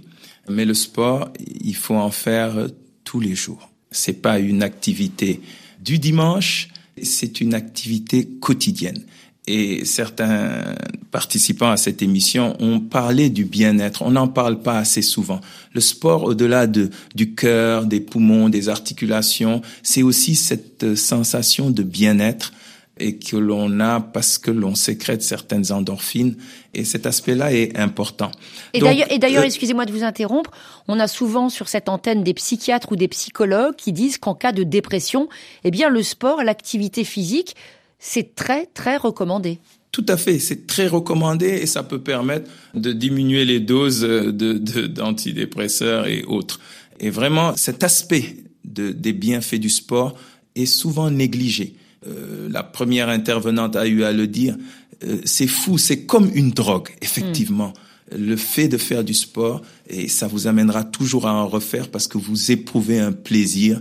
mais le sport, il faut en faire tous les jours. C'est pas une activité du dimanche, c'est une activité quotidienne. Et certains participants à cette émission ont parlé du bien-être. On n'en parle pas assez souvent. Le sport, au-delà de, du cœur, des poumons, des articulations, c'est aussi cette sensation de bien-être et que l'on a parce que l'on sécrète certaines endorphines et cet aspect-là est important. Et d'ailleurs, euh, excusez-moi de vous interrompre, on a souvent sur cette antenne des psychiatres ou des psychologues qui disent qu'en cas de dépression, eh bien le sport, l'activité physique, c'est très très recommandé. Tout à fait, c'est très recommandé et ça peut permettre de diminuer les doses de, d'antidépresseurs et autres. Et vraiment, cet aspect de, des bienfaits du sport est souvent négligé. Euh, la première intervenante a eu à le dire, euh, c'est fou, c'est comme une drogue, effectivement. Le fait de faire du sport, et ça vous amènera toujours à en refaire parce que vous éprouvez un plaisir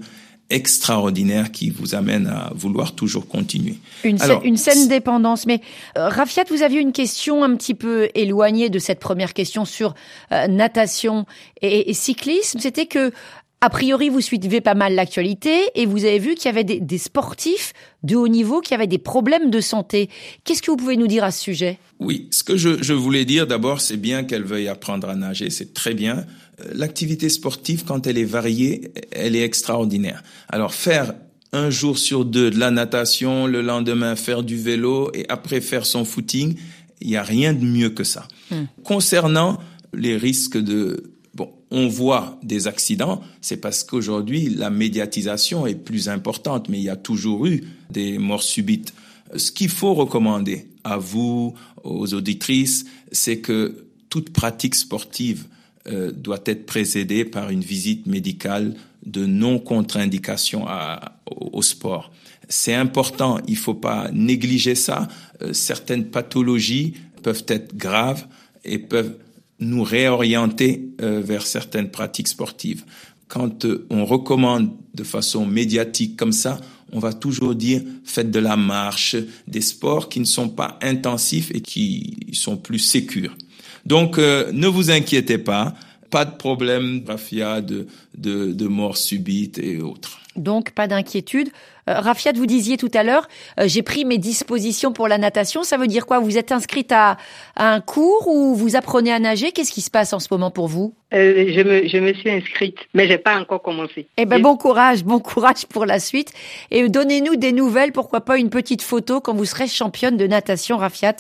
extraordinaire qui vous amène à vouloir toujours continuer. Une, une saine dépendance. Mais euh, Rafiat, vous aviez une question un petit peu éloignée de cette première question sur natation et, et cyclisme. C'était que a priori, vous suivez pas mal l'actualité et vous avez vu qu'il y avait des, sportifs de haut niveau qui avaient des problèmes de santé. Qu'est-ce que vous pouvez nous dire à ce sujet? Oui, ce que je, je voulais dire d'abord, c'est bien qu'elle veuille apprendre à nager, c'est très bien. Euh, l'activité sportive, quand elle est variée, elle est extraordinaire. Alors faire un jour sur deux de la natation, le lendemain faire du vélo et après faire son footing, il n'y a rien de mieux que ça. Hmm. Concernant les risques de on voit des accidents, c'est parce qu'aujourd'hui, la médiatisation est plus importante, mais il y a toujours eu des morts subites. Ce qu'il faut recommander à vous, aux auditrices, c'est que toute pratique sportive euh, doit être précédée par une visite médicale de non-contre-indication au, sport. C'est important, il ne faut pas négliger ça. Euh, certaines pathologies peuvent être graves et peuvent nous réorienter euh, vers certaines pratiques sportives. Quand euh, on recommande de façon médiatique comme ça, on va toujours dire faites de la marche, des sports qui ne sont pas intensifs et qui sont plus sécures. Donc euh, ne vous inquiétez pas, pas de problème, Rafia, de, de, de mort subite et autres. Donc pas d'inquiétude. Euh, Rafiat, vous disiez tout à l'heure, euh, j'ai pris mes dispositions pour la natation. Ça veut dire quoi? Vous êtes inscrite à, un cours ou vous apprenez à nager? Qu'est-ce qui se passe en ce moment pour vous? Euh, je, me, je me suis inscrite, mais j'ai pas encore commencé. Eh ben bon courage, bon courage pour la suite. Et donnez-nous des nouvelles, pourquoi pas une petite photo quand vous serez championne de natation, Rafiat.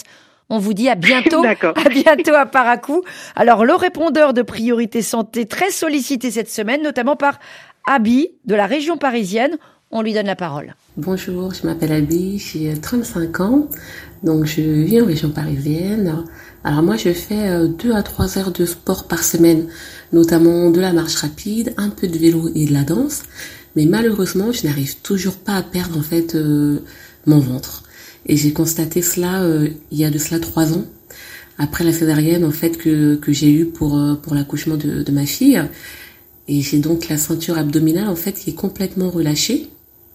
On vous dit à bientôt, <laughs> à bientôt à Paracou. Alors le répondeur de priorité santé très sollicité cette semaine, notamment par Abby de la région parisienne. On lui donne la parole. Bonjour, je m'appelle Abby, j'ai 35 ans, donc je vis en région parisienne. Alors moi je fais 2 euh, à 3 heures de sport par semaine, notamment de la marche rapide, un peu de vélo et de la danse, mais malheureusement je n'arrive toujours pas à perdre en fait euh, mon ventre. Et j'ai constaté cela euh, il y a de cela 3 ans, après la césarienne en fait que, que j'ai eu pour, pour l'accouchement de, de ma fille. Et j'ai donc la ceinture abdominale en fait qui est complètement relâchée.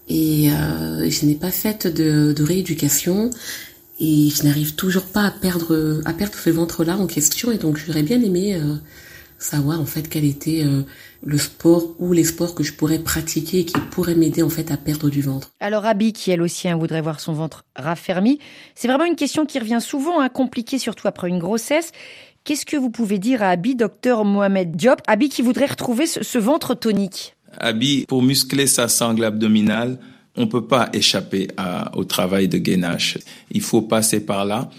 Et euh, je n'ai pas fait de, rééducation et je n'arrive toujours pas à perdre à perdre ce ventre là en question et donc j'aurais bien aimé euh, savoir en fait quel était euh, le sport ou les sports que je pourrais pratiquer et qui pourraient m'aider en fait à perdre du ventre. Alors Abby, qui elle aussi hein, voudrait voir son ventre raffermi, c'est vraiment une question qui revient souvent, hein, compliquée surtout après une grossesse. Qu'est-ce que vous pouvez dire à Abby, docteur Mohamed Diop, Abby qui voudrait retrouver ce, ventre tonique Abby, pour muscler sa sangle abdominale, on peut pas échapper au travail de gainage. Il faut passer par là.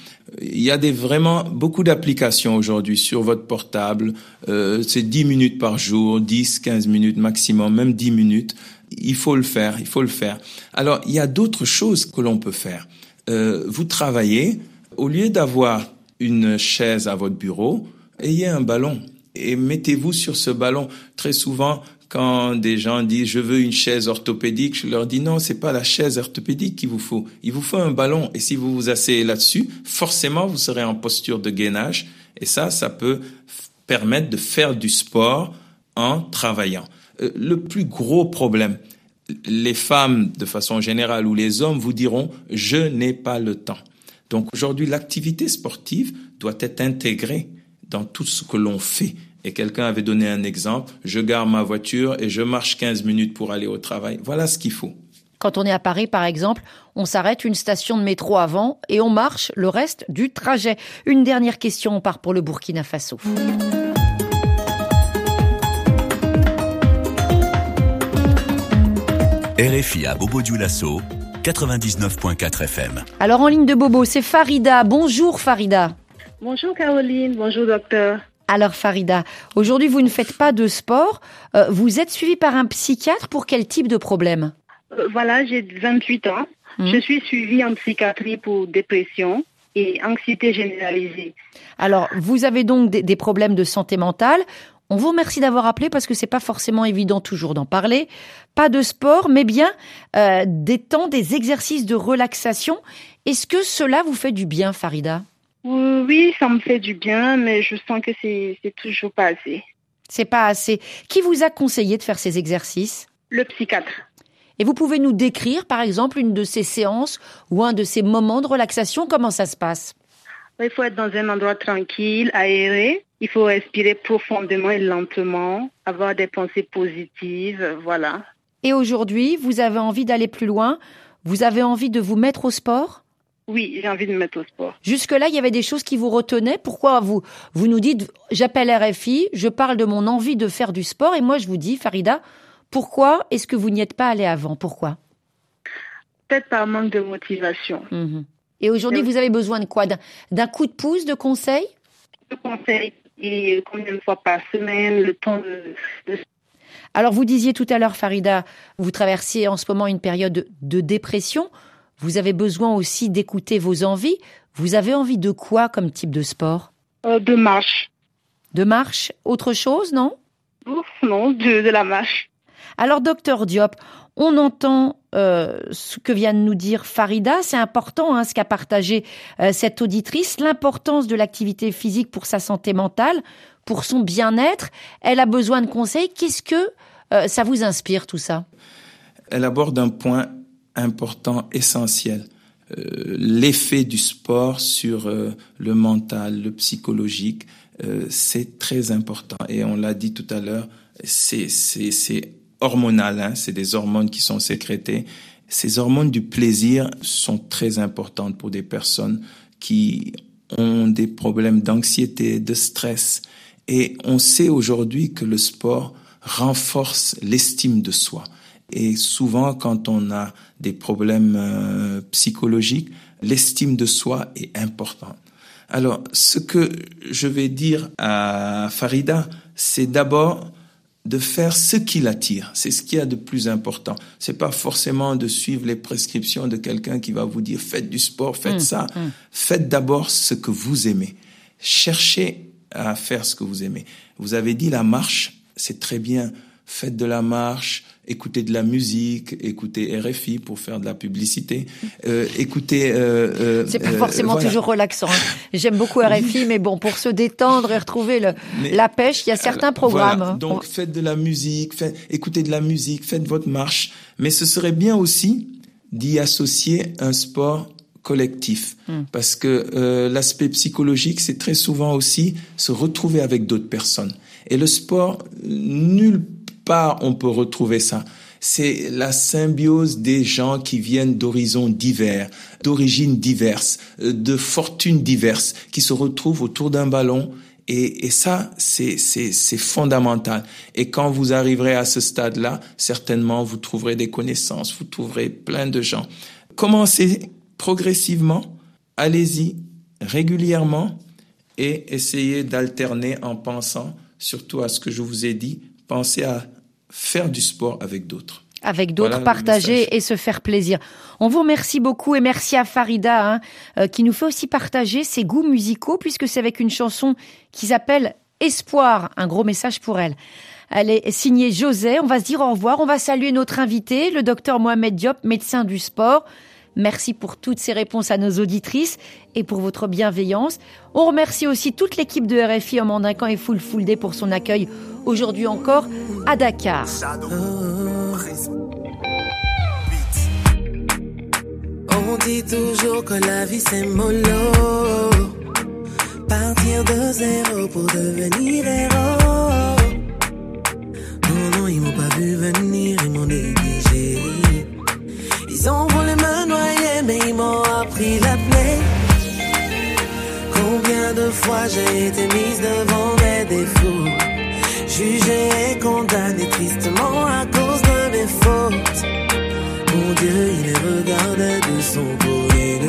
Il y a vraiment beaucoup d'applications aujourd'hui sur votre portable. Euh, c'est 10 minutes par jour, 10, 15 minutes maximum, même 10 minutes. Il faut le faire, il faut le faire. Alors, il y a d'autres choses que l'on peut faire. Euh, vous travaillez, au lieu d'avoir une chaise à votre bureau, ayez un ballon et mettez-vous sur ce ballon. Très souvent, quand des gens disent je veux une chaise orthopédique, je leur dis non, c'est pas la chaise orthopédique qu'il vous faut. Il vous faut un ballon. Et si vous vous asseyez là-dessus, forcément, vous serez en posture de gainage. Et ça, ça peut permettre de faire du sport en travaillant. Euh, le plus gros problème, les femmes de façon générale ou les hommes vous diront je n'ai pas le temps. Donc aujourd'hui, l'activité sportive doit être intégrée dans tout ce que l'on fait. Et quelqu'un avait donné un exemple, je garde ma voiture et je marche 15 minutes pour aller au travail. Voilà ce qu'il faut. Quand on est à Paris, par exemple, on s'arrête une station de métro avant et on marche le reste du trajet. Une dernière question, on part pour le Burkina Faso. RFI à Bobo Dioulasso, 99.4 FM. Alors en ligne de Bobo, c'est Farida. Bonjour Farida. Bonjour Caroline, bonjour docteur. Alors Farida, aujourd'hui vous ne faites pas de sport. Euh, vous êtes suivie par un psychiatre pour quel type de problème? Euh, Voilà, j'ai 28 ans. Mhm. Je suis suivie en psychiatrie pour dépression et anxiété généralisée. Alors vous avez donc des, des problèmes de santé mentale. On vous remercie d'avoir appelé parce que c'est pas forcément évident toujours d'en parler. Pas de sport, mais bien euh, des temps, des exercices de relaxation. Est-ce que cela vous fait du bien, Farida? Oui, ça me fait du bien, mais je sens que c'est c'est toujours pas assez. C'est pas assez. Qui vous a conseillé de faire ces exercices? Le psychiatre. Et vous pouvez nous décrire, par exemple, une de ces séances ou un de ces moments de relaxation? Comment ça se passe? Il faut être dans un endroit tranquille, aéré. Il faut respirer profondément et lentement, avoir des pensées positives, voilà. Et aujourd'hui, vous avez envie d'aller plus loin Vous avez envie de vous mettre au sport? Oui, j'ai envie de me mettre au sport. Jusque-là, il y avait des choses qui vous retenaient. Pourquoi vous vous nous dites j'appelle RFI, je parle de mon envie de faire du sport et moi je vous dis Farida, pourquoi est-ce que vous n'y êtes pas allé avant? Pourquoi? Peut-être par manque de motivation. Mhm. Et aujourd'hui, vous avez besoin de quoi D'un- coup de pouce, de conseil Je conseille et combien de fois par semaine, le temps de, de Alors, vous disiez tout à l'heure, Farida, vous traversiez en ce moment une période de, de dépression. Vous avez besoin aussi d'écouter vos envies. Vous avez envie de quoi comme type de sport? Euh, de marche. De marche? Autre chose, non? Ouf, non, de, de la marche. Alors, docteur Diop, on entend euh, ce que vient de nous dire Farida. C'est important hein, ce qu'a partagé euh, cette auditrice, l'importance de l'activité physique pour sa santé mentale, pour son bien-être. Elle a besoin de conseils. Qu'est-ce que euh, ça vous inspire tout ça? Elle aborde un point important, essentiel. L'effet du sport sur le mental, le psychologique, c'est très important. Et on l'a dit tout à l'heure, c'est c'est- c'est hormonal, hein, c'est des hormones qui sont sécrétées. Ces hormones du plaisir sont très importantes pour des personnes qui ont des problèmes d'anxiété, de stress. Et on sait aujourd'hui que le sport renforce l'estime de soi. Et souvent, quand on a des problèmes euh, psychologiques, l'estime de soi est importante. Alors, ce que je vais dire à Farida, c'est d'abord de faire ce qui l'attire. C'est ce qu'il y a de plus important. C'est pas forcément de suivre les prescriptions de quelqu'un qui va vous dire faites du sport, faites Mmh, ça. mmh. Faites d'abord ce que vous aimez. Cherchez à faire ce que vous aimez. Vous avez dit la marche, c'est très bien. Faites de la marche, écoutez de la musique, écoutez RFI pour faire de la publicité, euh, écoutez. Euh, euh, C'est pas euh, forcément voilà. toujours relaxant. hein. J'aime beaucoup RFI, mais bon, pour se détendre et retrouver le, Mais- la pêche, il y a certains programmes. Voilà. hein. Donc faites de la musique, faites, écoutez de la musique, faites votre marche. Mais ce serait bien aussi d'y associer un sport collectif Hmm. parce que euh, l'aspect psychologique c'est très souvent aussi se retrouver avec d'autres personnes et le sport nulle part on peut retrouver ça c'est la symbiose des gens qui viennent d'horizons divers, d'origines diverses, euh, de fortunes diverses, qui se retrouvent autour d'un ballon. Et, et ça, c'est, fondamental. Et quand vous arriverez à ce stade-là, certainement, vous trouverez des connaissances, vous trouverez plein de gens. Commencez progressivement, allez-y régulièrement et essayez d'alterner en pensant surtout à ce que je vous ai dit. Pensez à faire du sport avec d'autres. Avec d'autres, Voilà partager et se faire plaisir. On vous remercie beaucoup et merci à Farida hein, euh, qui nous fait aussi partager ses goûts musicaux puisque c'est avec une chanson qui s'appelle Espoir, un gros message pour elle. Elle est signée José, on va se dire au revoir, on va saluer notre invité, le docteur Mohamed Diop, médecin du sport. Merci pour toutes ces réponses à nos auditrices et pour votre bienveillance. On remercie aussi toute l'équipe de RFI en Mandincan et Full Day pour son accueil aujourd'hui encore à Dakar. On dit toujours que la vie c'est mollo. Partir de zéro pour devenir héros. Non, non, ils m'ont pas vu venir, ils m'ont négligé. Noyer, mais ils m'ont appris la plaie. Combien de fois j'ai été mise devant mes défauts? Jugée et condamnée tristement à cause de mes fautes. Mon Dieu, il les regardait de son côté.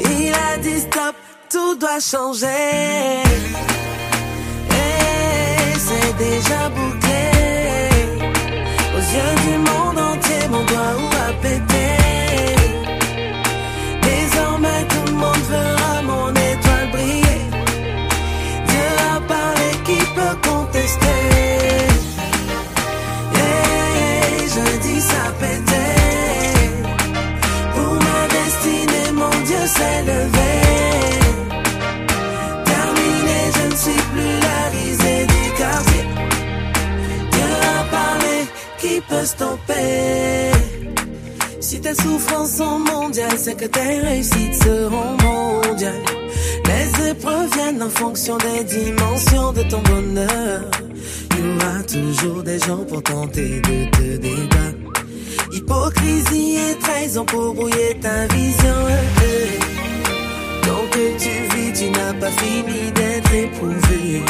Il a dit stop, tout doit changer. Et c'est déjà bouclé. Aux yeux du monde entier, mon doigt où a Si tes souffrances sont mondiales, c'est que tes réussites seront mondiales. Les épreuves viennent en fonction des dimensions de ton bonheur. Il y aura toujours des gens pour tenter de te débattre. Hypocrisie et trahison pour brouiller ta vision. Donc que tu vis, tu n'as pas fini d'être éprouvé.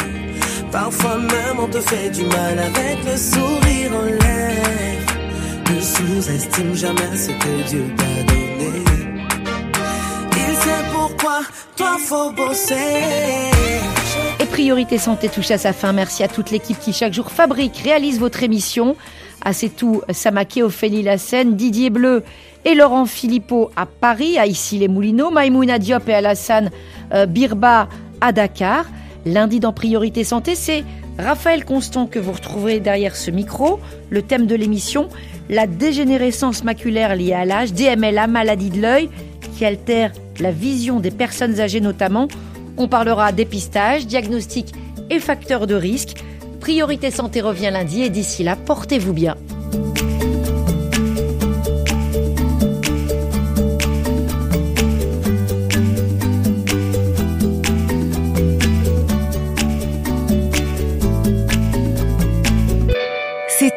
Parfois même on te fait du mal avec le sourire aux lèvres. Ne sous-estime jamais ce que Dieu t'a donné. Faut bosser. Et Priorité Santé touche à sa fin. Merci à toute l'équipe qui chaque jour fabrique, réalise votre émission. À C'est tout, Samaké, Ophélie Lassen, Didier Bleu et Laurent Philippot à Paris, à Issy-les-Moulineaux, Maïmouna Diop et Alassane euh, Birba à Dakar. Lundi dans Priorité Santé, c'est Raphaël Constant que vous retrouverez derrière ce micro. Le thème de l'émission, la dégénérescence maculaire liée à l'âge, DMLA, maladie de l'œil, qui altère la vision des personnes âgées notamment. On parlera dépistage, diagnostic et facteurs de risque. Priorité Santé revient lundi et d'ici là, portez-vous bien.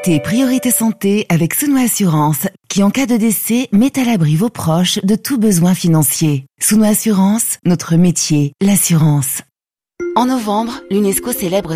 Priorité Santé avec Souno Assurance, qui en cas de décès met à l'abri vos proches de tout besoin financier. Souno Assurance, notre métier, l'assurance. En novembre, l'UNESCO célèbre